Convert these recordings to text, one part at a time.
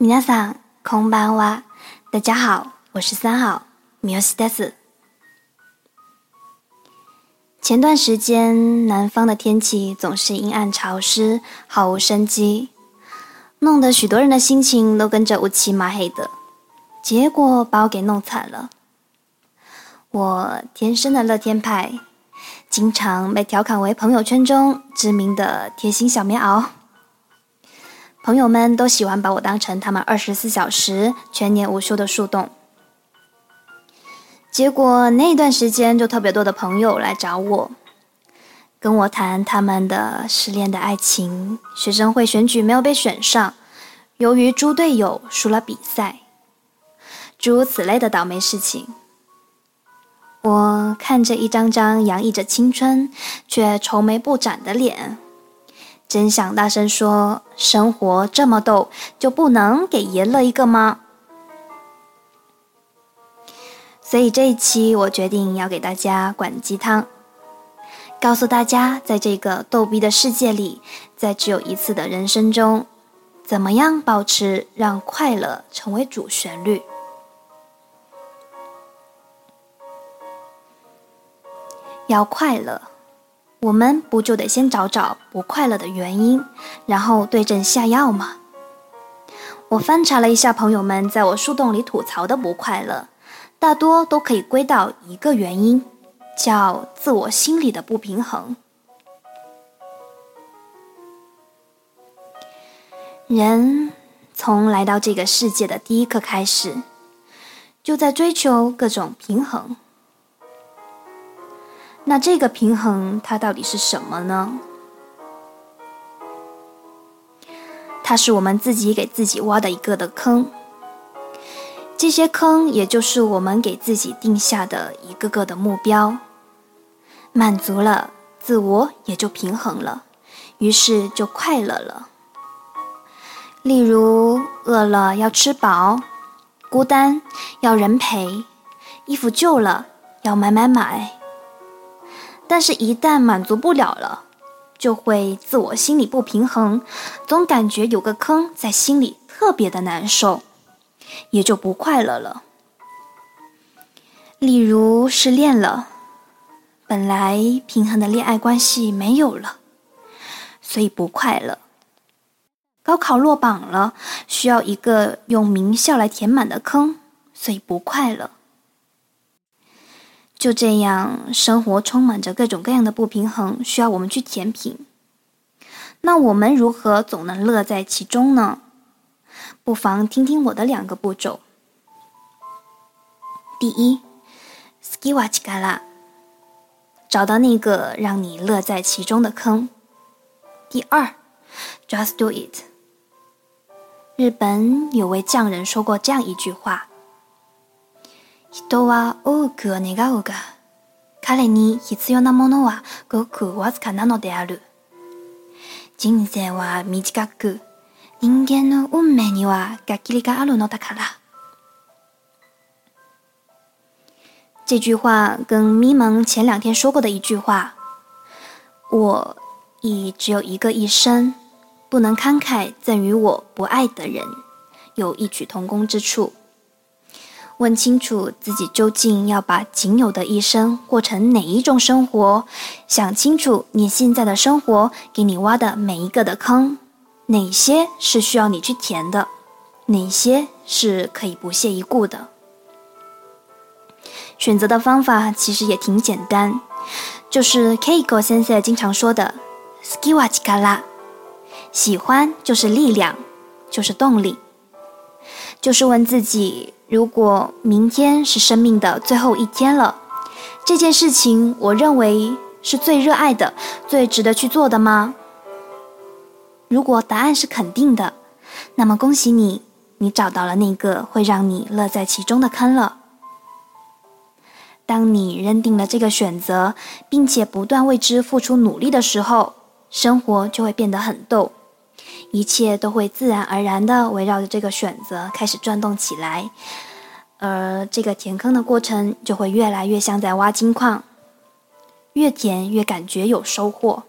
皆さんこんばんは。大家好，我是三号米奥西德斯。前段时间，南方的天气总是阴暗潮湿，毫无生机，弄得许多人的心情都跟着乌漆麻黑的，结果把我给弄惨了。我天生的乐天派，经常被调侃为朋友圈中知名的贴心小棉袄。 朋友们都喜欢把我当成他们二十四小时、全年无休的树洞。结果那段时间就特别多的朋友来找我，跟我谈他们的失恋的爱情、学生会选举没有被选上、由于猪队友输了比赛，诸如此类的倒霉事情。我看着一张张洋溢着青春却愁眉不展的脸。真想大声说：“生活这么逗，就不能给爷乐一个吗？”所以这一期我决定要给大家灌鸡汤，告诉大家，在这个逗逼的世界里，在只有一次的人生中，怎么样保持让快乐成为主旋律？要快乐。我们不就得先找找不快乐的原因，然后对症下药吗？我翻查了一下朋友们在我树洞里吐槽的不快乐，大多都可以归到一个原因，叫自我心理的不平衡。人从来到这个世界的第一刻开始，就在追求各种平衡。那这个平衡它到底是什么呢？它是我们自己给自己挖的一个的坑，这些坑也就是我们给自己定下的一个个的目标，满足了自我也就平衡了，于是就快乐了。例如饿了要吃饱，孤单要人陪，衣服旧了要买买买。但是，一旦满足不了了，就会自我心理不平衡，总感觉有个坑在心里特别的难受，也就不快乐了。例如失恋了，本来平衡的恋爱关系没有了，所以不快乐。高考落榜了，需要一个用名校来填满的坑，所以不快乐。就这样，生活充满着各种各样的不平衡，需要我们去填平。那我们如何总能乐在其中呢？不妨听听我的两个步骤。第一，skiwachikala，找到那个让你乐在其中的坑。第二，just do it。日本有位匠人说过这样一句话。人は多くを願うが、彼に必要なものはごくわずかなのである。人生は短く、人間の運命には限りがあるのだから。这句话跟咪蒙前两天说过的一句话“我亦只有一个一生，不能慷慨赠予我不爱的人”有异曲同工之处。 问清楚自己究竟要把仅有的一生过成哪一种生活，想清楚你现在的生活给你挖的每一个的坑，哪些是需要你去填的，哪些是可以不屑一顾的。选择的方法其实也挺简单，就是 Kiko 先生经常说的 “skiwa chikara”，喜欢就是力量，就是动力，就是问自己。如果明天是生命的最后一天了，这件事情我认为是最热爱的、最值得去做的吗？如果答案是肯定的，那么恭喜你，你找到了那个会让你乐在其中的坑了。当你认定了这个选择，并且不断为之付出努力的时候，生活就会变得很逗。一切都会自然而然的围绕着这个选择开始转动起来，而这个填坑的过程就会越来越像在挖金矿，越填越感觉有收获。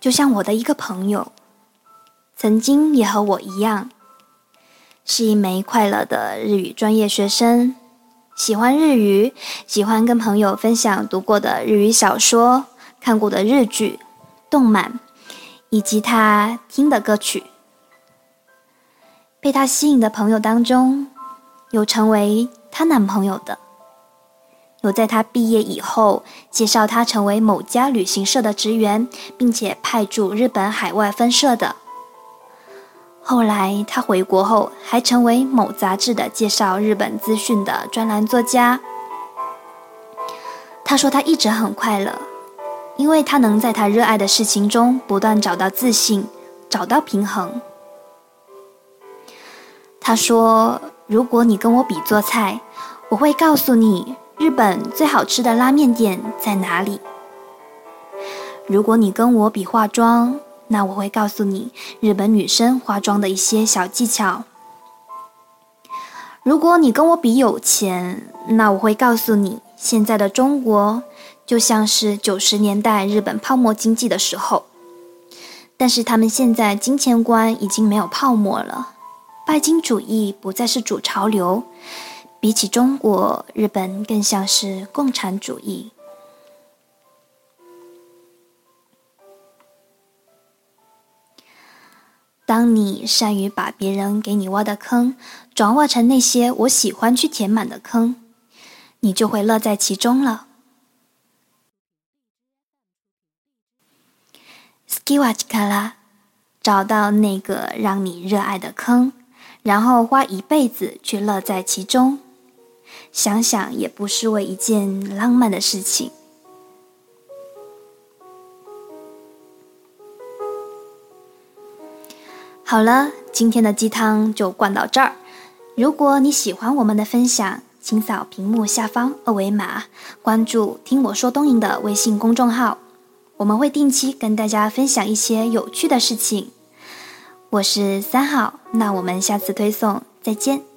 就像我的一个朋友，曾经也和我一样，是一枚快乐的日语专业学生，喜欢日语，喜欢跟朋友分享读过的日语小说、看过的日剧、动漫，以及他听的歌曲。被他吸引的朋友当中，有成为她男朋友的，有在她毕业以后介绍她成为某家旅行社的职员，并且派驻日本海外分社的。后来，他回国后还成为某杂志的介绍日本资讯的专栏作家。他说他一直很快乐，因为他能在他热爱的事情中不断找到自信，找到平衡。他说：“如果你跟我比做菜，我会告诉你日本最好吃的拉面店在哪里。如果你跟我比化妆。”那我会告诉你日本女生化妆的一些小技巧。如果你跟我比有钱，那我会告诉你现在的中国就像是九十年代日本泡沫经济的时候，但是他们现在金钱观已经没有泡沫了，拜金主义不再是主潮流，比起中国，日本更像是共产主义。当你善于把别人给你挖的坑转化成那些我喜欢去填满的坑，你就会乐在其中了。Skiwatch 卡拉，找到那个让你热爱的坑，然后花一辈子去乐在其中，想想也不失为一件浪漫的事情。好了，今天的鸡汤就灌到这儿。如果你喜欢我们的分享，请扫屏幕下方二维码，关注“听我说东瀛”的微信公众号，我们会定期跟大家分享一些有趣的事情。我是三号，那我们下次推送再见。